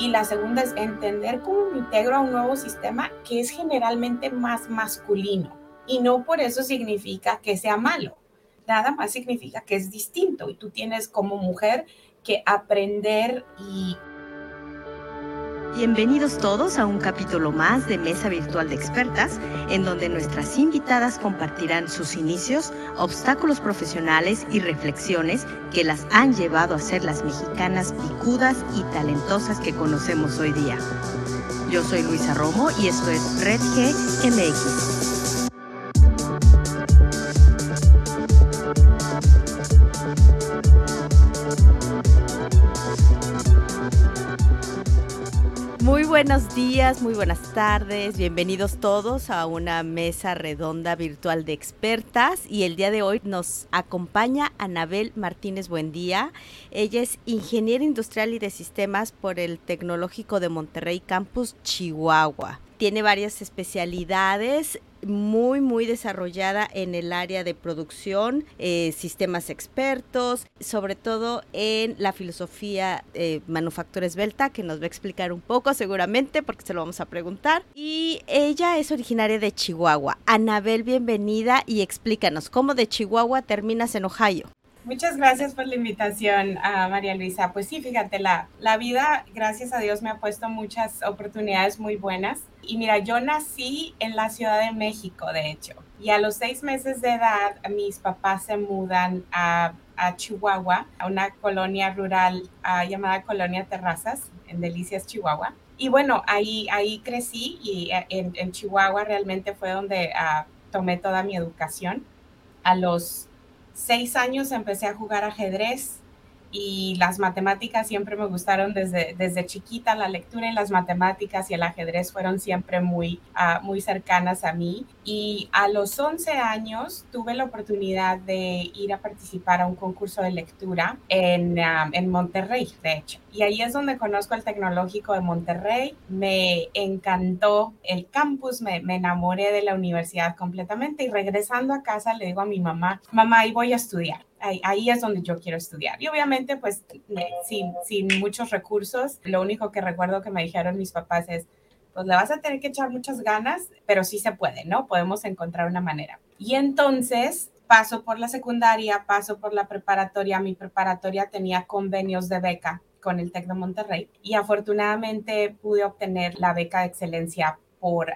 Y la segunda es entender cómo me integro a un nuevo sistema que es generalmente más masculino. Y no por eso significa que sea malo. Nada más significa que es distinto. Y tú tienes como mujer que aprender y Bienvenidos todos a un capítulo más de Mesa Virtual de Expertas, en donde nuestras invitadas compartirán sus inicios, obstáculos profesionales y reflexiones que las han llevado a ser las mexicanas picudas y talentosas que conocemos hoy día. Yo soy Luisa Romo y esto es Red G MX. Buenos días, muy buenas tardes, bienvenidos todos a una mesa redonda virtual de expertas y el día de hoy nos acompaña Anabel Martínez Buendía. Ella es ingeniera industrial y de sistemas por el Tecnológico de Monterrey Campus Chihuahua tiene varias especialidades muy, muy desarrollada en el área de producción, eh, sistemas expertos, sobre todo en la filosofía de manufactura esbelta, que nos va a explicar un poco seguramente, porque se lo vamos a preguntar. Y ella es originaria de Chihuahua. Anabel, bienvenida y explícanos, ¿cómo de Chihuahua terminas en Ohio? Muchas gracias por la invitación, a María Luisa. Pues sí, fíjate, la, la vida, gracias a Dios, me ha puesto muchas oportunidades muy buenas. Y mira, yo nací en la Ciudad de México, de hecho. Y a los seis meses de edad, mis papás se mudan a, Chihuahua, a una colonia rural llamada Colonia Terrazas, en Delicias, Chihuahua. Y bueno, ahí, ahí crecí y eh, en, en Chihuahua realmente fue donde ah, tomé toda mi educación. A los seis años empecé a jugar ajedrez y las matemáticas siempre me gustaron desde, desde chiquita, la lectura y las matemáticas y el ajedrez fueron siempre muy, uh, muy cercanas a mí. Y a los 11 años tuve la oportunidad de ir a participar a un concurso de lectura en, uh, en Monterrey, de hecho. Y ahí es donde conozco el tecnológico de Monterrey. Me encantó el campus, me, me enamoré de la universidad completamente y regresando a casa le digo a mi mamá, mamá, ahí voy a estudiar ahí, es donde yo quiero estudiar. Y obviamente, pues, sin, muchos recursos, lo único que recuerdo que me dijeron mis papás es, pues le vas a tener que echar muchas ganas, pero sí se puede, ¿no? Podemos encontrar una manera. Y entonces paso por la secundaria, paso por la preparatoria. Mi preparatoria tenía convenios de beca con el TEC de Monterrey y afortunadamente pude obtener la beca de excelencia por,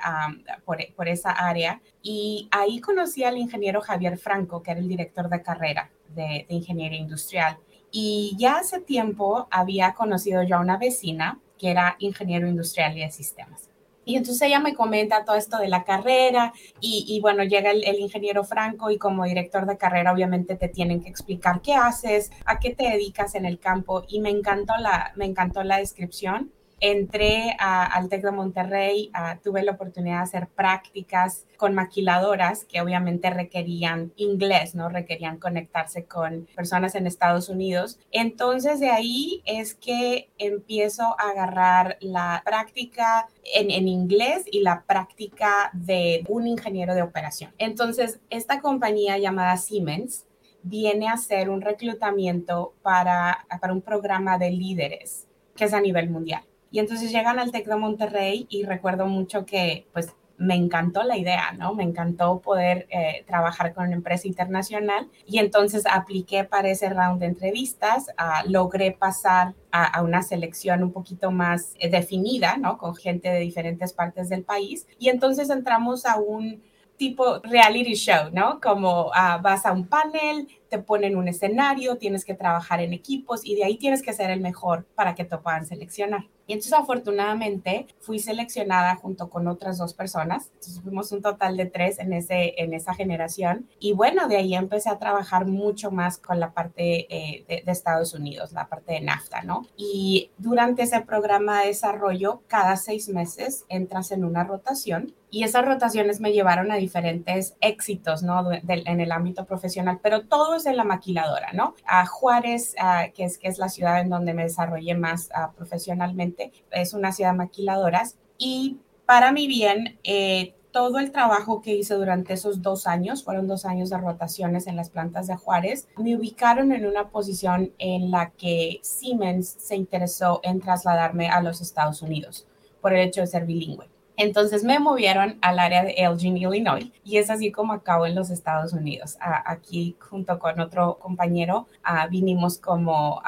por, por, esa área. Y ahí conocí al ingeniero Javier Franco, que era el director de carrera de, ingeniería industrial. Y ya hace tiempo había conocido yo a una vecina que era ingeniero industrial y de sistemas. Y entonces ella me comenta todo esto de la carrera y, bueno, llega el, el, ingeniero Franco y como director de carrera obviamente te tienen que explicar qué haces, a qué te dedicas en el campo y me encantó la, me encantó la descripción entré al TEC de Monterrey, tuve la oportunidad de hacer prácticas con maquiladoras que obviamente requerían inglés, ¿no? Requerían conectarse con personas en Estados Unidos. Entonces de ahí es que empiezo a agarrar la práctica en, en inglés y la práctica de un ingeniero de operación. Entonces esta compañía llamada Siemens viene a hacer un reclutamiento para, para un programa de líderes que es a nivel mundial. Y entonces llegan al TEC de Monterrey y recuerdo mucho que pues me encantó la idea, ¿no? Me encantó poder eh, trabajar con una empresa internacional y entonces apliqué para ese round de entrevistas, ah, logré pasar a, una selección un poquito más eh, definida, ¿no? Con gente de diferentes partes del país y entonces entramos a un tipo reality show, ¿no? Como ah, vas a un panel, te ponen un escenario, tienes que trabajar en equipos y de ahí tienes que ser el mejor para que te puedan seleccionar. Y entonces afortunadamente fui seleccionada junto con otras dos personas. Entonces fuimos un total de tres en, ese, en esa generación. Y bueno, de ahí empecé a trabajar mucho más con la parte eh, de, de, Estados Unidos, la parte de NAFTA, ¿no? Y durante ese programa de desarrollo, cada seis meses entras en una rotación y esas rotaciones me llevaron a diferentes éxitos, ¿no? en el ámbito profesional, pero todo es en la maquiladora, ¿no? A Juárez, que, es, la ciudad en donde me desarrollé más profesionalmente, es una ciudad maquiladora y para mi bien, eh, todo el trabajo que hice durante esos dos años, fueron dos años de rotaciones en las plantas de Juárez, me ubicaron en una posición en la que Siemens se interesó en trasladarme a los Estados Unidos por el hecho de ser bilingüe. Entonces me movieron al área de Elgin, Illinois, y es así como acabo en los Estados Unidos. aquí, junto con otro compañero, vinimos como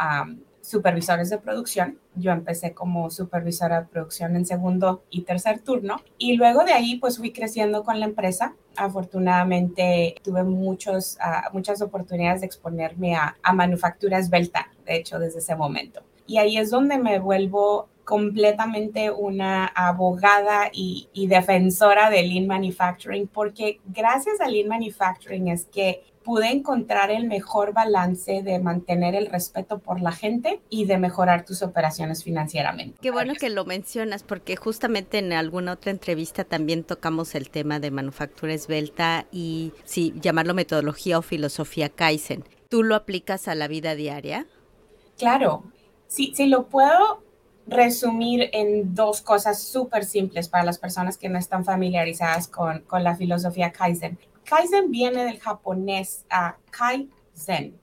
supervisores de producción. Yo empecé como supervisora de producción en segundo y tercer turno, y luego de ahí, pues fui creciendo con la empresa. Afortunadamente, tuve muchos, muchas oportunidades de exponerme a, a manufactura esbelta, de hecho, desde ese momento. Y ahí es donde me vuelvo completamente una abogada y, defensora de Lean Manufacturing, porque gracias a Lean Manufacturing es que pude encontrar el mejor balance de mantener el respeto por la gente y de mejorar tus operaciones financieramente. Qué bueno que lo mencionas porque justamente en alguna otra entrevista también tocamos el tema de manufactura esbelta y sí, llamarlo metodología o filosofía Kaizen. ¿Tú lo aplicas a la vida diaria? Claro, sí, sí lo puedo resumir en dos cosas súper simples para las personas que no están familiarizadas con, con la filosofía Kaizen. Kaizen viene del japonés a Kaizen.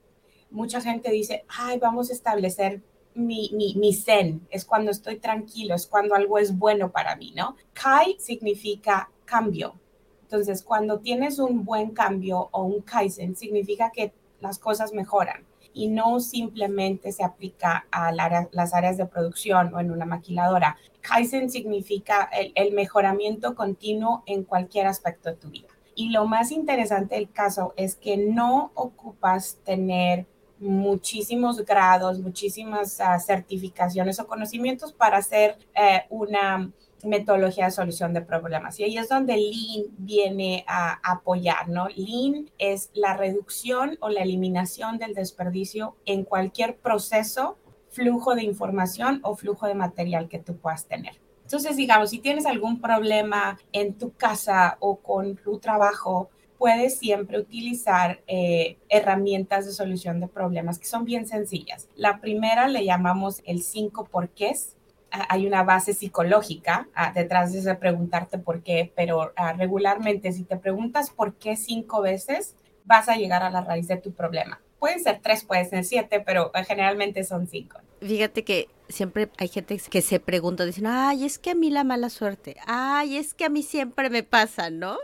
Mucha gente dice, ay, vamos a establecer mi, mi, mi, zen, es cuando estoy tranquilo, es cuando algo es bueno para mí, ¿no? Kai significa cambio. Entonces, cuando tienes un buen cambio o un Kaizen, significa que las cosas mejoran y no simplemente se aplica a las áreas de producción o en una maquiladora. Kaizen significa el, mejoramiento continuo en cualquier aspecto de tu vida. Y lo más interesante del caso es que no ocupas tener muchísimos grados, muchísimas ah, certificaciones o conocimientos para hacer eh, una metodología de solución de problemas. Y ahí es donde Lean viene a apoyar, ¿no? Lean es la reducción o la eliminación del desperdicio en cualquier proceso, flujo de información o flujo de material que tú puedas tener. Entonces, digamos, si tienes algún problema en tu casa o con tu trabajo, puedes siempre utilizar eh, herramientas de solución de problemas que son bien sencillas. La primera le llamamos el cinco porqués hay una base psicológica detrás de ese preguntarte por qué, pero ah, regularmente si te preguntas por qué cinco veces, vas a llegar a la raíz de tu problema. Pueden ser tres, pueden ser siete, pero ah, generalmente son cinco. Fíjate que siempre hay gente que se pregunta, dicen, ay, es que a mí la mala suerte, ay, es que a mí siempre me pasa, ¿no?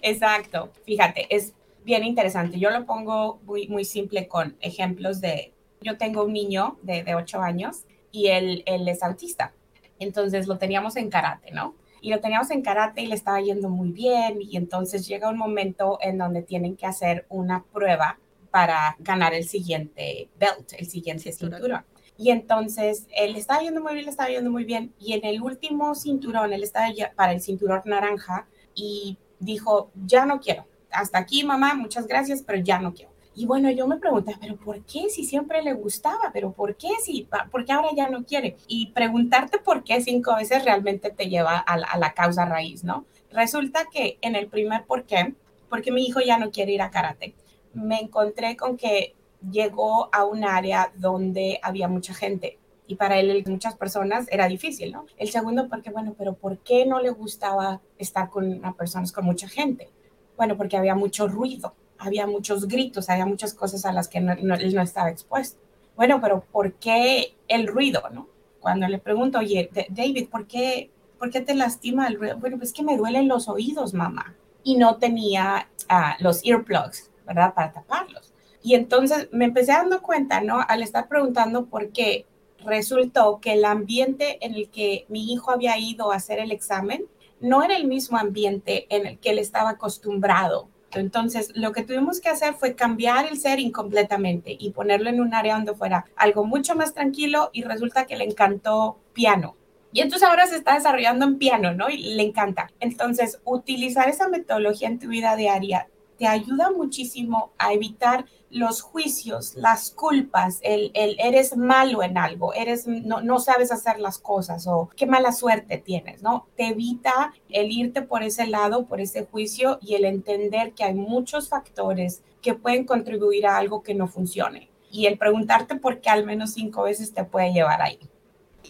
Exacto, fíjate, es bien interesante. Yo lo pongo muy, muy simple con ejemplos de, yo tengo un niño de, de ocho años y él, él es autista. Entonces lo teníamos en karate, ¿no? Y lo teníamos en karate y le estaba yendo muy bien y entonces llega un momento en donde tienen que hacer una prueba para ganar el siguiente belt, el siguiente cinturón. Y entonces él estaba yendo muy bien, le estaba yendo muy bien y en el último cinturón, él estaba para el cinturón naranja y dijo, ya no quiero. Hasta aquí, mamá, muchas gracias, pero ya no quiero. Y bueno, yo me pregunté, pero ¿por qué si siempre le gustaba? ¿Pero por qué si, por qué ahora ya no quiere? Y preguntarte por qué cinco veces realmente te lleva a la, a la causa raíz, ¿no? Resulta que en el primer por qué, porque mi hijo ya no quiere ir a karate, me encontré con que llegó a un área donde había mucha gente y para él, muchas personas, era difícil, ¿no? El segundo, porque, bueno, pero ¿por qué no le gustaba estar con personas con mucha gente? Bueno, porque había mucho ruido había muchos gritos, había muchas cosas a las que él no estaba expuesto. Bueno, pero ¿por qué el ruido, no? Cuando le pregunto, oye, David, ¿por qué, ¿por qué te lastima el ruido? Bueno, pues que me duelen los oídos, mamá. Y no tenía ah, los earplugs, ¿verdad? Para taparlos. Y entonces me empecé dando cuenta, ¿no? Al estar preguntando por qué, resultó que el ambiente en el que mi hijo había ido a hacer el examen no era el mismo ambiente en el que él estaba acostumbrado entonces, lo que tuvimos que hacer fue cambiar el setting completamente y ponerlo en un área donde fuera algo mucho más tranquilo y resulta que le encantó piano. Y entonces ahora se está desarrollando en piano, ¿no? Y le encanta. Entonces, utilizar esa metodología en tu vida diaria te ayuda muchísimo a evitar los juicios, las culpas, el, el eres malo en algo, eres no, no, sabes hacer las cosas o qué mala suerte tienes, ¿no? Te evita el irte por ese lado, por ese juicio y el entender que hay muchos factores que pueden contribuir a algo que no funcione. Y el preguntarte por qué al menos cinco veces te puede llevar ahí.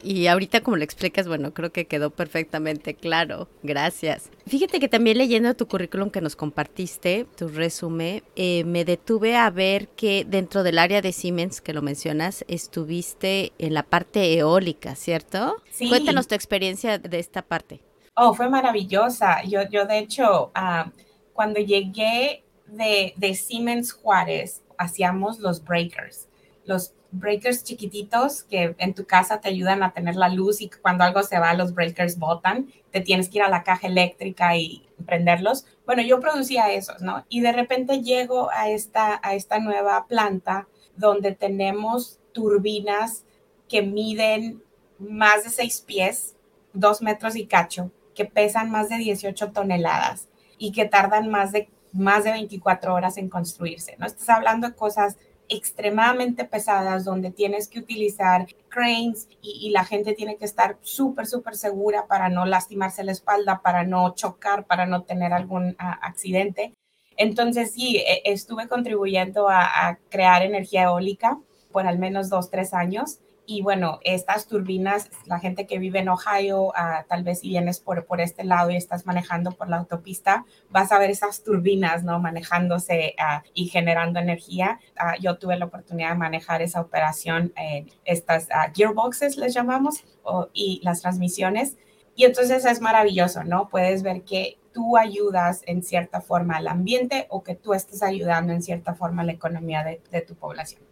Y ahorita como lo explicas, bueno, creo que quedó perfectamente claro. Gracias. Fíjate que también leyendo tu currículum que nos compartiste, tu resumen, eh, me detuve a ver que dentro del área de Siemens, que lo mencionas, estuviste en la parte eólica, ¿cierto? Sí. Cuéntanos tu experiencia de esta parte. Oh, fue maravillosa. Yo, yo de hecho, ah, cuando llegué de, de Siemens Juárez, hacíamos los breakers. Los breakers chiquititos que en tu casa te ayudan a tener la luz y cuando algo se va los breakers botan, te tienes que ir a la caja eléctrica y prenderlos. Bueno, yo producía esos, ¿no? Y de repente llego a esta, a esta nueva planta donde tenemos turbinas que miden más de seis pies, dos metros y cacho, que pesan más de 18 toneladas y que tardan más de, más de 24 horas en construirse, ¿no? Estás hablando de cosas extremadamente pesadas donde tienes que utilizar cranes y, la gente tiene que estar súper, súper segura para no lastimarse la espalda, para no chocar, para no tener algún ah, accidente. Entonces sí, e, estuve contribuyendo a, a, crear energía eólica por al menos dos, tres años y bueno, estas turbinas, la gente que vive en Ohio, ah, tal vez si vienes por, por este lado y estás manejando por la autopista, vas a ver esas turbinas, ¿no? Manejándose ah, y generando energía. Ah, yo tuve la oportunidad de manejar esa operación, estas gearboxes les llamamos, y las transmisiones. Y entonces es maravilloso, ¿no? Puedes ver que tú ayudas en cierta forma al ambiente o que tú estés ayudando en cierta forma a la economía de tu población.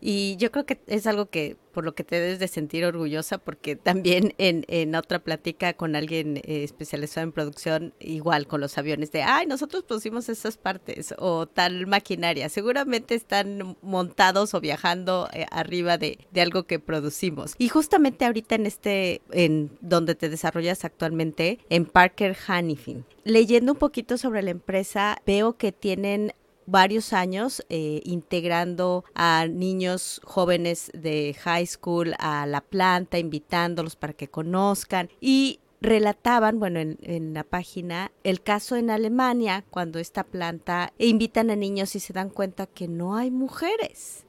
Y yo creo que es algo que por lo que te debes de sentir orgullosa, porque también en, en otra plática con alguien eh, especializado en producción, igual con los aviones, de, ay, nosotros producimos esas partes o tal maquinaria, seguramente están montados o viajando eh, arriba de, de, algo que producimos. Y justamente ahorita en este, en donde te desarrollas actualmente, en Parker Hannifin, leyendo un poquito sobre la empresa, veo que tienen varios años eh, integrando a niños jóvenes de high school a la planta, invitándolos para que conozcan. Y relataban, bueno, en, en, la página, el caso en Alemania, cuando esta planta invitan a niños y se dan cuenta que no hay mujeres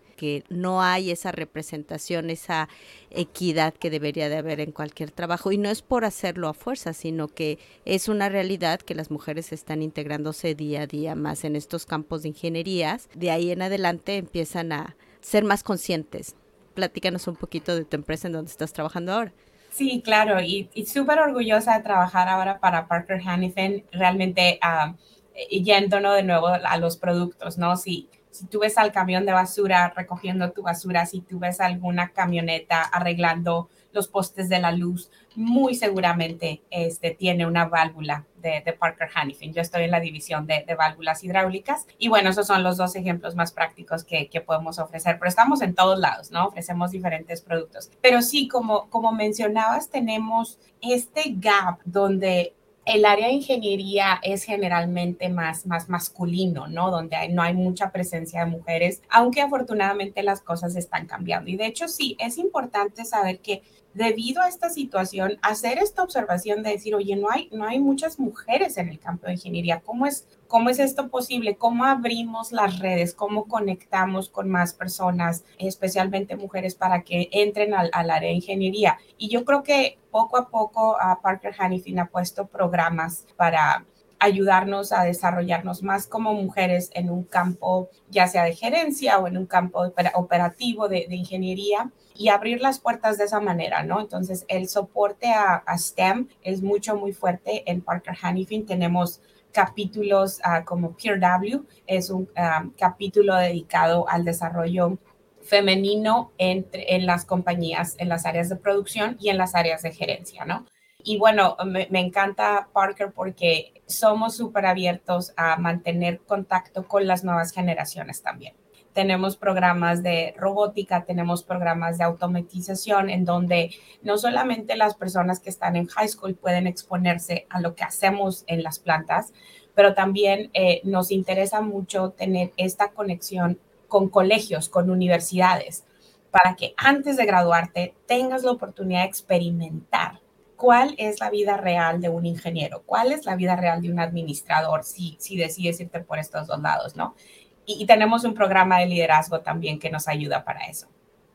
no hay esa representación, esa equidad que debería de haber en cualquier trabajo. Y no es por hacerlo a fuerza, sino que es una realidad que las mujeres están integrándose día a día más en estos campos de ingenierías. De ahí en adelante empiezan a ser más conscientes. Platícanos un poquito de tu empresa en donde estás trabajando ahora. Sí, claro, y, súper orgullosa de trabajar ahora para Parker Hannifin, realmente uh, yéndonos de nuevo a los productos, ¿no? Sí, tú ves al camión de basura recogiendo tu basura, si tú ves alguna camioneta arreglando los postes de la luz, muy seguramente este, tiene una válvula de, Parker Hannifin. Yo estoy en la división de, válvulas hidráulicas y bueno, esos son los dos ejemplos más prácticos que, que, podemos ofrecer, pero estamos en todos lados, ¿no? Ofrecemos diferentes productos. Pero sí, como, como mencionabas, tenemos este gap donde el área de ingeniería es generalmente más, más masculino, ¿no? Donde no hay mucha presencia de mujeres, aunque afortunadamente las cosas están cambiando. Y de hecho sí, es importante saber que debido a esta situación, hacer esta observación de decir, oye, no hay, no hay muchas mujeres en el campo de ingeniería, ¿cómo es, cómo es esto posible? ¿Cómo abrimos las redes? ¿Cómo conectamos con más personas, especialmente mujeres, para que entren al, área de ingeniería? Y yo creo que poco a poco Parker Hannifin ha puesto programas para ayudarnos a desarrollarnos más como mujeres en un campo, ya sea de gerencia o en un campo operativo de, ingeniería y abrir las puertas de esa manera, ¿no? Entonces, el soporte a, STEM es mucho, muy fuerte en Parker Hannifin. Tenemos capítulos ah, como Peer W, es un capítulo dedicado al desarrollo femenino entre, en las compañías, en las áreas de producción y en las áreas de gerencia, ¿no? Y bueno, me, encanta Parker porque somos súper abiertos a mantener contacto con las nuevas generaciones también. Tenemos programas de robótica, tenemos programas de automatización en donde no solamente las personas que están en high school pueden exponerse a lo que hacemos en las plantas, pero también eh, nos interesa mucho tener esta conexión con colegios, con universidades, para que antes de graduarte tengas la oportunidad de experimentar cuál es la vida real de un ingeniero, cuál es la vida real de un administrador si, si decides irte por estos dos lados, ¿no? Y, tenemos un programa de liderazgo también que nos ayuda para eso.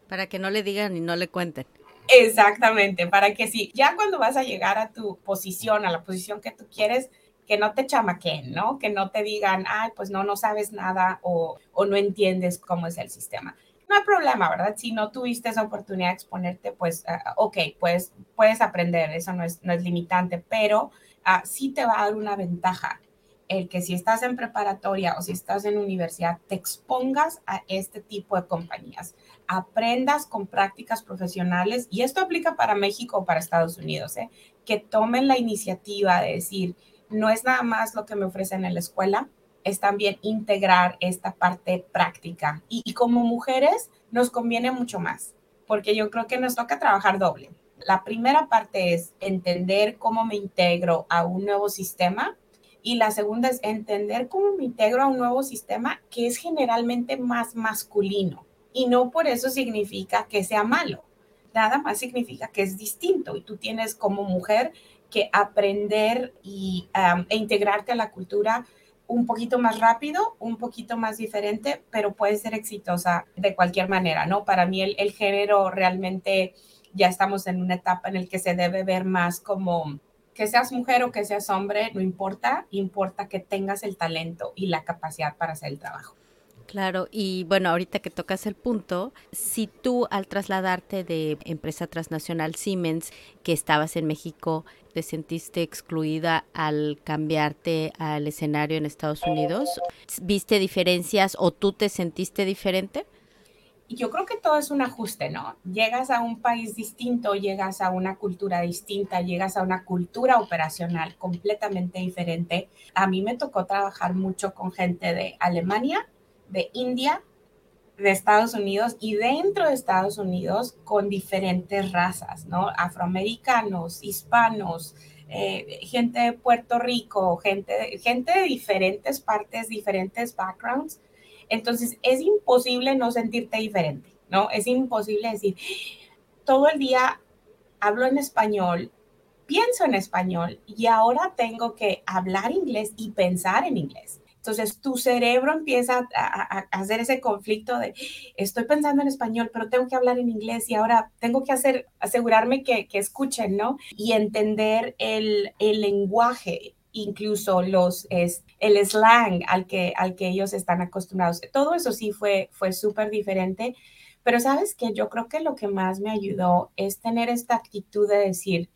Para que no le digan y no le cuenten. Exactamente, para que si ya cuando vas a llegar a tu posición, a la posición que tú quieres, que no te chamaquen, ¿no? Que no te digan, ay, pues no, no sabes nada o, o no entiendes cómo es el sistema. No hay problema, ¿verdad? Si no tuviste esa oportunidad de exponerte, pues, uh, ok, pues puedes aprender, eso no es, no es limitante, pero uh, sí te va a dar una ventaja el que si estás en preparatoria o si estás en universidad, te expongas a este tipo de compañías, aprendas con prácticas profesionales, y esto aplica para México o para Estados Unidos, ¿eh? que tomen la iniciativa de decir, no es nada más lo que me ofrecen en la escuela, es también integrar esta parte práctica. Y, como mujeres nos conviene mucho más, porque yo creo que nos toca trabajar doble. La primera parte es entender cómo me integro a un nuevo sistema y la segunda es entender cómo me integro a un nuevo sistema que es generalmente más masculino. Y no por eso significa que sea malo. Nada más significa que es distinto y tú tienes como mujer que aprender y, e integrarte a la cultura un poquito más rápido, un poquito más diferente, pero puede ser exitosa de cualquier manera, ¿no? Para mí el, el género realmente ya estamos en una etapa en la que se debe ver más como que seas mujer o que seas hombre, no importa, importa que tengas el talento y la capacidad para hacer el trabajo. Claro, y bueno, ahorita que tocas el punto, si tú al trasladarte de empresa transnacional Siemens, que estabas en México, te sentiste excluida al cambiarte al escenario en Estados Unidos, ¿viste diferencias o tú te sentiste diferente? Yo creo que todo es un ajuste, ¿no? Llegas a un país distinto, llegas a una cultura distinta, llegas a una cultura operacional completamente diferente. A mí me tocó trabajar mucho con gente de Alemania, de India, de Estados Unidos y dentro de Estados Unidos con diferentes razas, ¿no? Afroamericanos, hispanos, eh, gente de Puerto Rico, gente, gente de diferentes partes, diferentes backgrounds. Entonces es imposible no sentirte diferente, ¿no? Es imposible decir, todo el día hablo en español, pienso en español y ahora tengo que hablar inglés y pensar en inglés. Entonces tu cerebro empieza a, hacer ese conflicto de estoy pensando en español, pero tengo que hablar en inglés y ahora tengo que hacer, asegurarme que, escuchen, ¿no? Y entender el, lenguaje, incluso los, es, el slang al que, al que ellos están acostumbrados. Todo eso sí fue, fue súper diferente. Pero sabes que yo creo que lo que más me ayudó es tener esta actitud de decir,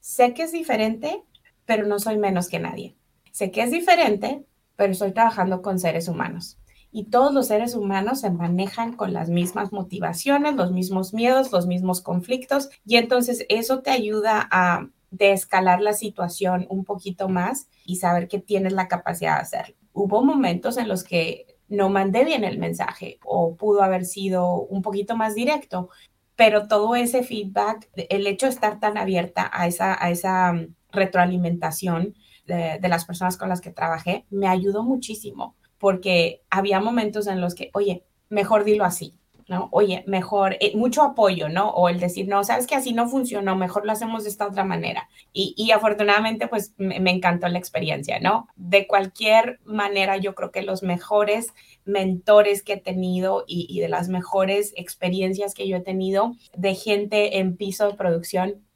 sé que es diferente, pero no soy menos que nadie. Sé que es diferente, pero estoy trabajando con seres humanos. Y todos los seres humanos se manejan con las mismas motivaciones, los mismos miedos, los mismos conflictos. Y entonces eso te ayuda a descalar la situación un poquito más y saber que tienes la capacidad de hacerlo. Hubo momentos en los que no mandé bien el mensaje o pudo haber sido un poquito más directo, pero todo ese feedback, el hecho de estar tan abierta a esa, a esa mm, retroalimentación, de, las personas con las que trabajé, me ayudó muchísimo, porque había momentos en los que, oye, mejor dilo así, ¿no? Oye, mejor, eh, mucho apoyo, ¿no? O el decir, no, sabes que así no funcionó, mejor lo hacemos de esta otra manera. Y, afortunadamente, pues me, encantó la experiencia, ¿no? De cualquier manera, yo creo que los mejores mentores que he tenido y, y de las mejores experiencias que yo he tenido de gente en piso de producción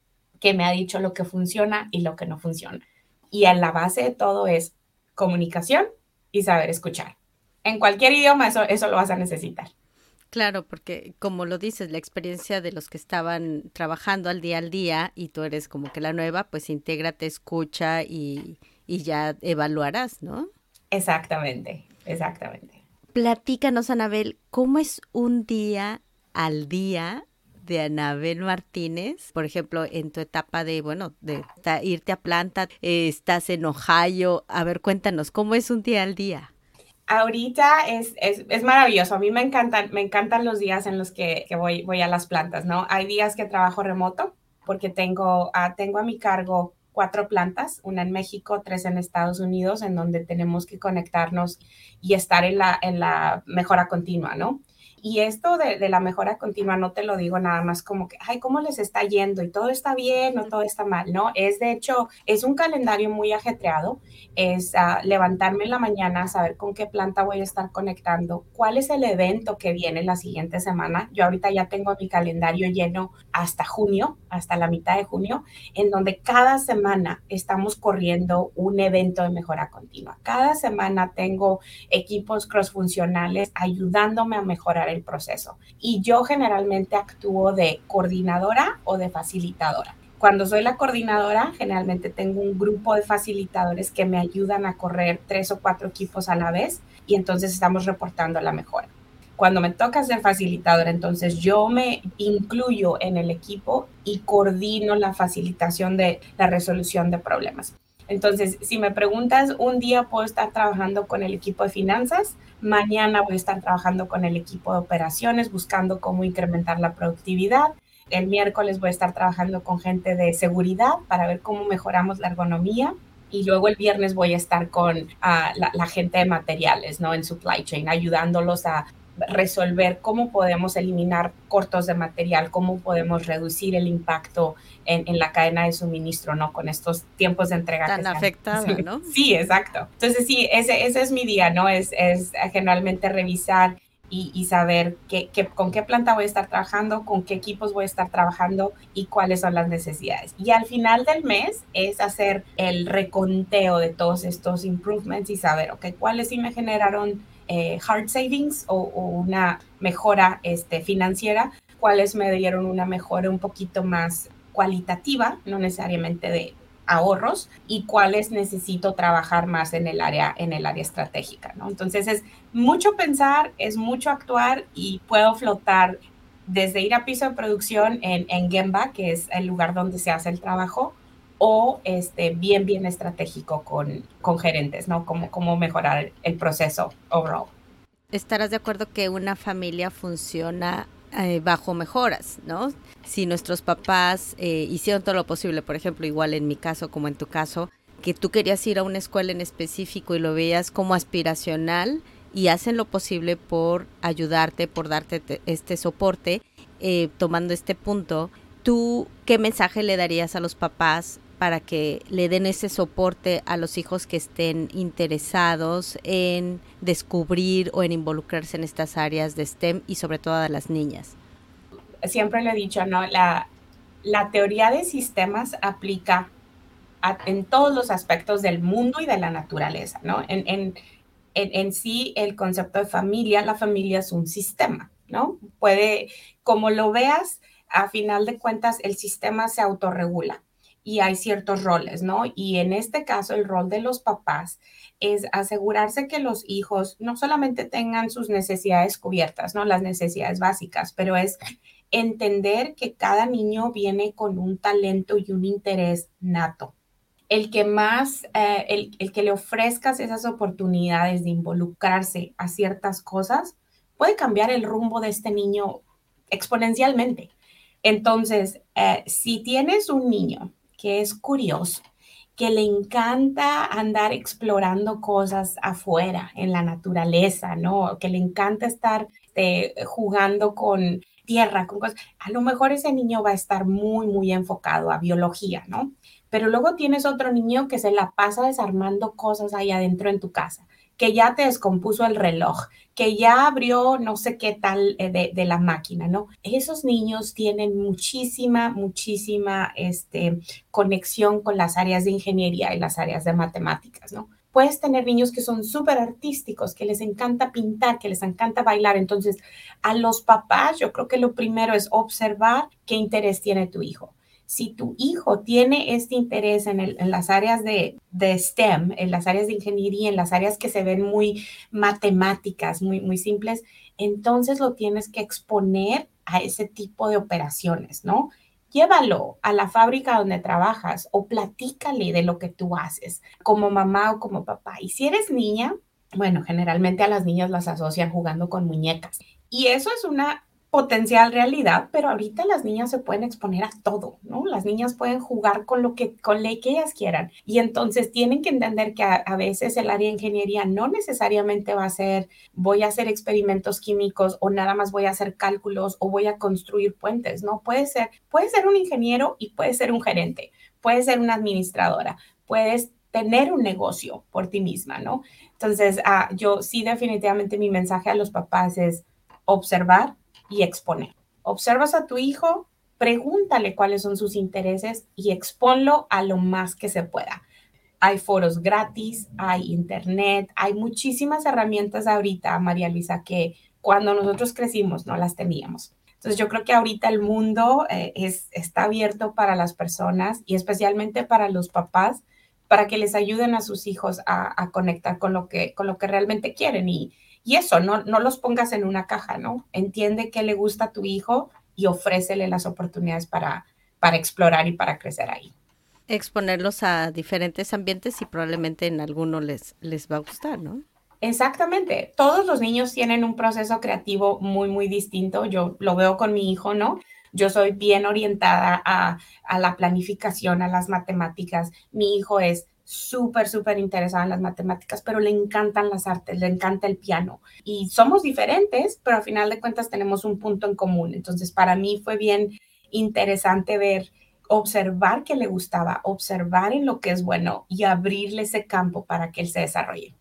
que me ha dicho lo que funciona y lo que no funciona. Y a la base de todo es comunicación y saber escuchar. En cualquier idioma eso, eso lo vas a necesitar. Claro, porque como lo dices, la experiencia de los que estaban trabajando al día al día y tú eres como que la nueva, pues intégrate, escucha y, y ya evaluarás, ¿no? Exactamente, exactamente. Platícanos, Anabel, ¿cómo es un día al día de Anabel Martínez, por ejemplo, en tu etapa de, bueno, de irte a planta, eh, estás en Ohio, a ver, cuéntanos, ¿cómo es un día al día? Ahorita es, es, es maravilloso, a mí me encantan, me encantan los días en los que, que, voy, voy a las plantas, ¿no? Hay días que trabajo remoto porque tengo, tengo a mi cargo cuatro plantas, una en México, tres en Estados Unidos, en donde tenemos que conectarnos y estar en la, en la mejora continua, ¿no? Y esto de, la mejora continua no te lo digo nada más como que, ay, ¿cómo les está yendo? Y todo está bien o todo está mal, ¿no? Es de hecho, es un calendario muy ajetreado, es ah, levantarme en la mañana, saber con qué planta voy a estar conectando, cuál es el evento que viene la siguiente semana. Yo ahorita ya tengo mi calendario lleno hasta junio, hasta la mitad de junio, en donde cada semana estamos corriendo un evento de mejora continua. Cada semana tengo equipos cross-funcionales ayudándome a mejorar el proceso. Y yo generalmente actúo de coordinadora o de facilitadora. Cuando soy la coordinadora, generalmente tengo un grupo de facilitadores que me ayudan a correr tres o cuatro equipos a la vez y entonces estamos reportando la mejora. Cuando me toca ser facilitadora, entonces yo me incluyo en el equipo y coordino la facilitación de la resolución de problemas. Entonces, si me preguntas, un día puedo estar trabajando con el equipo de finanzas, mañana voy a estar trabajando con el equipo de operaciones, buscando cómo incrementar la productividad. El miércoles voy a estar trabajando con gente de seguridad para ver cómo mejoramos la ergonomía. Y luego el viernes voy a estar con ah, la, la, gente de materiales, ¿no? En supply chain, ayudándolos a resolver cómo podemos eliminar cortos de material, cómo podemos reducir el impacto en, la cadena de suministro, ¿no? Con estos tiempos de entrega. Tan afectados, ¿no? Sí, exacto. Entonces, sí, ese, ese es mi día, ¿no? Es, es generalmente revisar y, saber qué, con qué planta voy a estar trabajando, con qué equipos voy a estar trabajando y cuáles son las necesidades. Y al final del mes es hacer el reconteo de todos estos improvements y saber, ok, cuáles sí me generaron eh, hard savings o, una mejora este, financiera, cuáles me dieron una mejora un poquito más cualitativa, no necesariamente de ahorros, y cuáles necesito trabajar más en el área, en el área estratégica, ¿no? Entonces es mucho pensar, es mucho actuar y puedo flotar desde ir a piso de producción en, en Gemba, que es el lugar donde se hace el trabajo, o este, bien, bien estratégico con, con gerentes, ¿no? Cómo, cómo mejorar el proceso overall. Estarás de acuerdo que una familia funciona eh, bajo mejoras, ¿no? Si nuestros papás eh, hicieron todo lo posible, por ejemplo, igual en mi caso como en tu caso, que tú querías ir a una escuela en específico y lo veías como aspiracional y hacen lo posible por ayudarte, por darte este soporte, eh, tomando este punto, ¿tú qué mensaje le darías a los papás para que le den ese soporte a los hijos que estén interesados en descubrir o en involucrarse en estas áreas de STEM y sobre todo a las niñas? Siempre le he dicho, ¿no? La, la teoría de sistemas aplica en todos los aspectos del mundo y de la naturaleza, ¿no? En, en, en, sí, el concepto de familia, la familia es un sistema, ¿no? Puede, como lo veas, a final de cuentas, el sistema se autorregula y hay ciertos roles, ¿no? Y en este caso, el rol de los papás es asegurarse que los hijos no solamente tengan sus necesidades cubiertas, ¿no? Las necesidades básicas, pero es entender que cada niño viene con un talento y un interés nato. El que más, eh, el, el que le ofrezcas esas oportunidades de involucrarse a ciertas cosas, puede cambiar el rumbo de este niño exponencialmente. Entonces, eh, si tienes un niño que es curioso, que le encanta andar explorando cosas afuera, en la naturaleza, ¿no? Que le encanta estar eh, jugando con tierra, con cosas. A lo mejor ese niño va a estar muy, muy enfocado a biología, ¿no? Pero luego tienes otro niño que se la pasa desarmando cosas ahí adentro en tu casa que ya te descompuso el reloj, que ya abrió no sé qué tal eh, de, la máquina, ¿no? Esos niños tienen muchísima, muchísima este, conexión con las áreas de ingeniería y las áreas de matemáticas, ¿no? Puedes tener niños que son súper artísticos, que les encanta pintar, que les encanta bailar. Entonces, a los papás, yo creo que lo primero es observar qué interés tiene tu hijo si tu hijo tiene este interés en, las áreas de, STEM, en las áreas de ingeniería, en las áreas que se ven muy matemáticas, muy, muy simples, entonces lo tienes que exponer a ese tipo de operaciones, ¿no? Llévalo a la fábrica donde trabajas o platícale de lo que tú haces como mamá o como papá. Y si eres niña, bueno, generalmente a las niñas las asocian jugando con muñecas. Y eso es una potencial realidad, pero ahorita las niñas se pueden exponer a todo, ¿no? Las niñas pueden jugar con lo que, con lo que ellas quieran. Y entonces tienen que entender que a, veces el área de ingeniería no necesariamente va a ser, voy a hacer experimentos químicos o nada más voy a hacer cálculos o voy a construir puentes, ¿no? Puede ser, puede ser un ingeniero y puede ser un gerente, puede ser una administradora, puedes tener un negocio por ti misma, ¿no? Entonces, ah, yo sí definitivamente mi mensaje a los papás es observar, y exponer. Observas a tu hijo, pregúntale cuáles son sus intereses y exponlo a lo más que se pueda. Hay foros gratis, hay internet, hay muchísimas herramientas ahorita, María Luisa, que cuando nosotros crecimos no las teníamos. Entonces yo creo que ahorita el mundo eh, es, está abierto para las personas y especialmente para los papás para que les ayuden a sus hijos a, a conectar con lo, que, con lo que realmente quieren. Y, y eso, no, no los pongas en una caja, ¿no? Entiende qué le gusta a tu hijo y ofrécele las oportunidades para, para explorar y para crecer ahí. Exponerlos a diferentes ambientes y probablemente en alguno les, les va a gustar, ¿no? Exactamente. Todos los niños tienen un proceso creativo muy, muy distinto. Yo lo veo con mi hijo, ¿no? Yo soy bien orientada a, a la planificación, a las matemáticas. Mi hijo es súper, súper interesada en las matemáticas, pero le encantan las artes, le encanta el piano. Y somos diferentes, pero al final de cuentas tenemos un punto en común. Entonces, para mí fue bien interesante ver, observar que le gustaba, observar en lo que es bueno y abrirle ese campo para que él se desarrolle.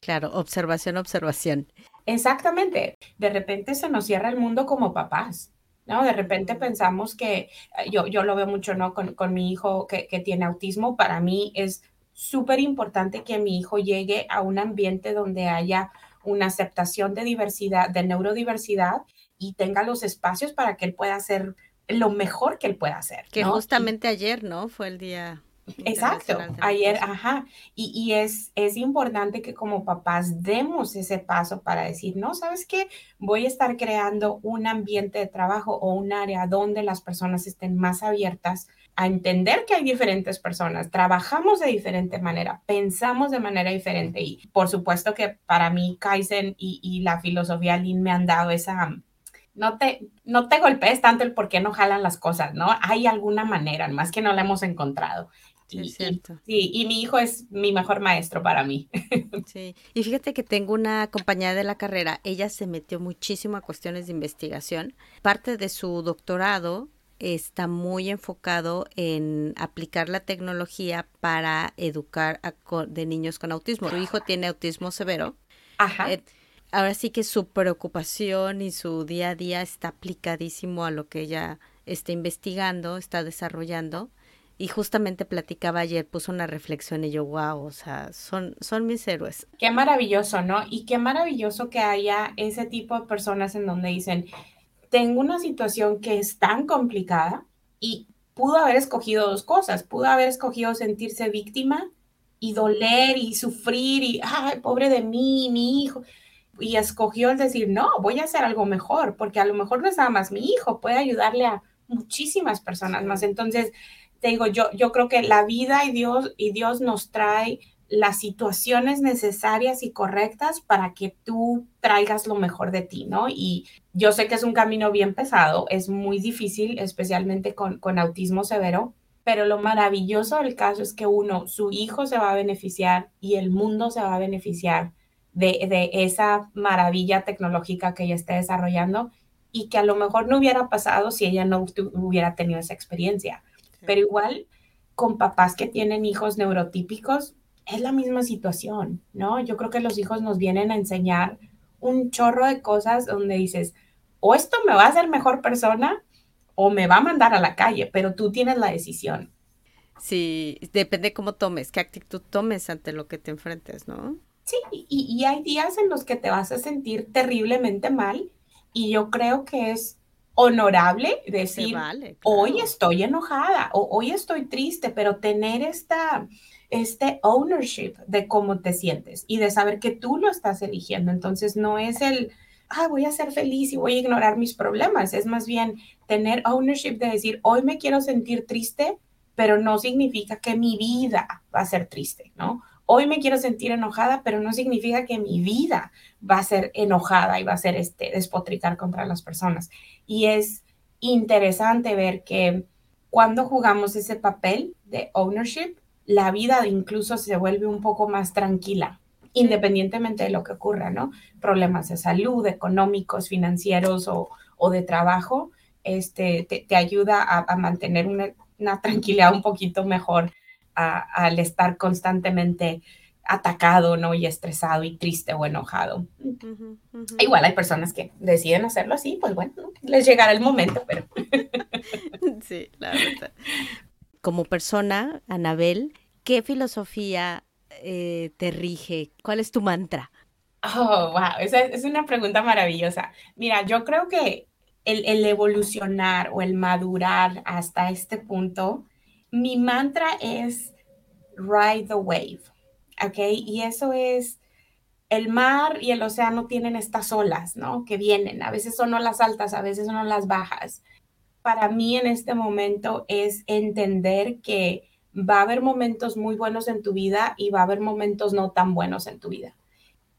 Claro, observación, observación. Exactamente. De repente se nos cierra el mundo como papás. ¿no? De repente pensamos que, yo, yo lo veo mucho, ¿no? Con, con mi hijo que, que, tiene autismo, para mí es súper importante que mi hijo llegue a un ambiente donde haya una aceptación de diversidad, de neurodiversidad y tenga los espacios para que él pueda hacer lo mejor que él pueda hacer. Que justamente ayer, ¿no? Fue el día. Exacto, ayer, ajá. Y, y, es, es importante que como papás demos ese paso para decir, no, ¿sabes qué? Voy a estar creando un ambiente de trabajo o un área donde las personas estén más abiertas a entender que hay diferentes personas, trabajamos de diferente manera, pensamos de manera diferente y por supuesto que para mí Kaizen y, la filosofía Lean me han dado esa, no te, no te golpees tanto el por qué no jalan las cosas, ¿no? Hay alguna manera, más que no la hemos encontrado. Sí, es cierto. sí, y mi hijo es mi mejor maestro para mí. Sí, y fíjate que tengo una compañera de la carrera, ella se metió muchísimo a cuestiones de investigación. Parte de su doctorado está muy enfocado en aplicar la tecnología para educar a, de niños con autismo. Su hijo tiene autismo severo. Ajá. Eh, ahora sí que su preocupación y su día a día está aplicadísimo a lo que ella está investigando, está desarrollando. Y justamente platicaba ayer, puso una reflexión y yo, wow, o sea, son, son mis héroes. Qué maravilloso, ¿no? Y qué maravilloso que haya ese tipo de personas en donde dicen, tengo una situación que es tan complicada y pudo haber escogido dos cosas. Pudo haber escogido sentirse víctima y doler y sufrir y, ay, pobre de mí, mi hijo. Y escogió el decir, no, voy a hacer algo mejor, porque a lo mejor no es nada más mi hijo, puede ayudarle a muchísimas personas más. Entonces, te digo, yo, yo creo que la vida y Dios, y Dios nos trae las situaciones necesarias y correctas para que tú traigas lo mejor de ti, ¿no? Y yo sé que es un camino bien pesado, es muy difícil, especialmente con, con autismo severo, pero lo maravilloso del caso es que uno, su hijo se va a beneficiar y el mundo se va a beneficiar de, de esa maravilla tecnológica que ella está desarrollando y que a lo mejor no hubiera pasado si ella no hubiera tenido esa experiencia. Pero igual con papás que tienen hijos neurotípicos, es la misma situación, ¿no? Yo creo que los hijos nos vienen a enseñar un chorro de cosas donde dices, o esto me va a hacer mejor persona o me va a mandar a la calle, pero tú tienes la decisión. Sí, depende cómo tomes, qué actitud tomes ante lo que te enfrentes, ¿no? Sí, y, hay días en los que te vas a sentir terriblemente mal y yo creo que es honorable decir, hoy estoy enojada o hoy estoy triste, pero tener esta, este ownership de cómo te sientes y de saber que tú lo estás eligiendo. Entonces no es el, ah, voy a ser feliz y voy a ignorar mis problemas. Es más bien tener ownership de decir, hoy me quiero sentir triste, pero no significa que mi vida va a ser triste, ¿no? Hoy me quiero sentir enojada, pero no significa que mi vida va a ser enojada y va a ser este, despotricar contra las personas. Y es interesante ver que cuando jugamos ese papel de ownership, la vida incluso se vuelve un poco más tranquila, independientemente de lo que ocurra, ¿no? Problemas de salud, económicos, financieros o, de trabajo, este, te, ayuda a, mantener una, tranquilidad un poquito mejor al estar constantemente atacado, ¿no? Y estresado y triste o enojado. Igual hay personas que deciden hacerlo así, pues bueno, les llegará el momento, pero... sí, la verdad. Como persona, Anabel, ¿qué filosofía eh, te rige? ¿Cuál es tu mantra? Oh, wow, esa es una pregunta maravillosa. Mira, yo creo que el, el evolucionar o el madurar hasta este punto, mi mantra es ride the wave, ¿ok? Y eso es, el mar y el océano tienen estas olas, ¿no? Que vienen, a veces son olas altas, a veces son las bajas. Para mí en este momento es entender que va a haber momentos muy buenos en tu vida y va a haber momentos no tan buenos en tu vida.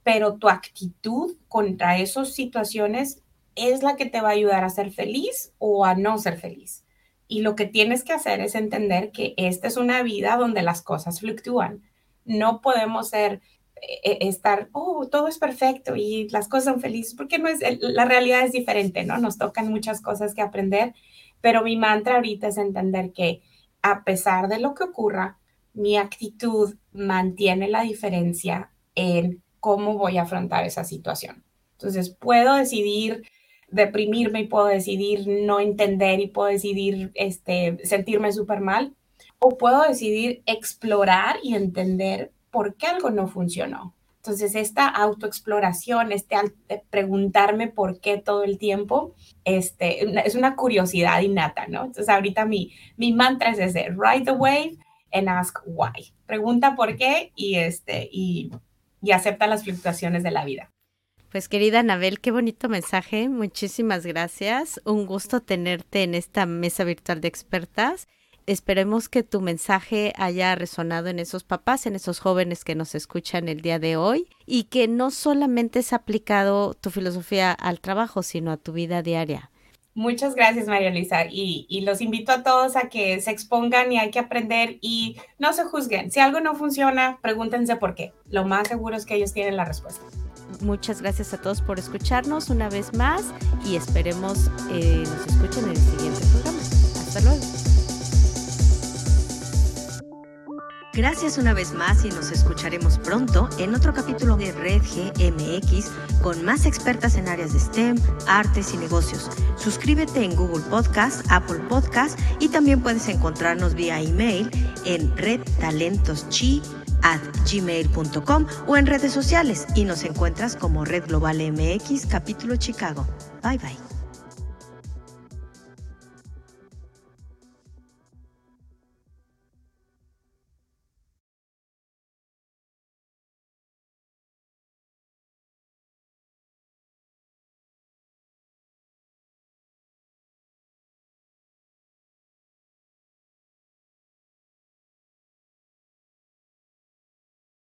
Pero tu actitud contra esas situaciones es la que te va a ayudar a ser feliz o a no ser feliz. Y lo que tienes que hacer es entender que esta es una vida donde las cosas fluctúan. No podemos ser eh, estar, oh, todo es perfecto y las cosas son felices, porque no es, la realidad es diferente, ¿no? Nos tocan muchas cosas que aprender, pero mi mantra ahorita es entender que a pesar de lo que ocurra, mi actitud mantiene la diferencia en cómo voy a afrontar esa situación. Entonces, puedo decidir deprimirme y puedo decidir no entender y puedo decidir este, sentirme súper mal, o puedo decidir explorar y entender por qué algo no funcionó. Entonces, esta autoexploración, este preguntarme por qué todo el tiempo, este, es una curiosidad innata, ¿no? Entonces, ahorita mi, mi mantra es ese, ride the wave and ask why. Pregunta por qué y, este, y, y acepta las fluctuaciones de la vida. Pues querida Anabel, qué bonito mensaje. Muchísimas gracias. Un gusto tenerte en esta mesa virtual de expertas. Esperemos que tu mensaje haya resonado en esos papás, en esos jóvenes que nos escuchan el día de hoy y que no solamente es aplicado tu filosofía al trabajo, sino a tu vida diaria. Muchas gracias, María Luisa. Y, y, los invito a todos a que se expongan y hay que aprender y no se juzguen. Si algo no funciona, pregúntense por qué. Lo más seguro es que ellos tienen la respuesta. Muchas gracias a todos por escucharnos una vez más y esperemos eh, nos escuchen en el siguiente programa. Hasta luego. Gracias una vez más y nos escucharemos pronto en otro capítulo de Red GMX con más expertas en áreas de STEM, artes y negocios. Suscríbete en Google Podcast, Apple Podcast y también puedes encontrarnos vía email en redtalentoschi at gmail.com o en redes sociales y nos encuentras como Red Global MX capítulo Chicago. Bye bye.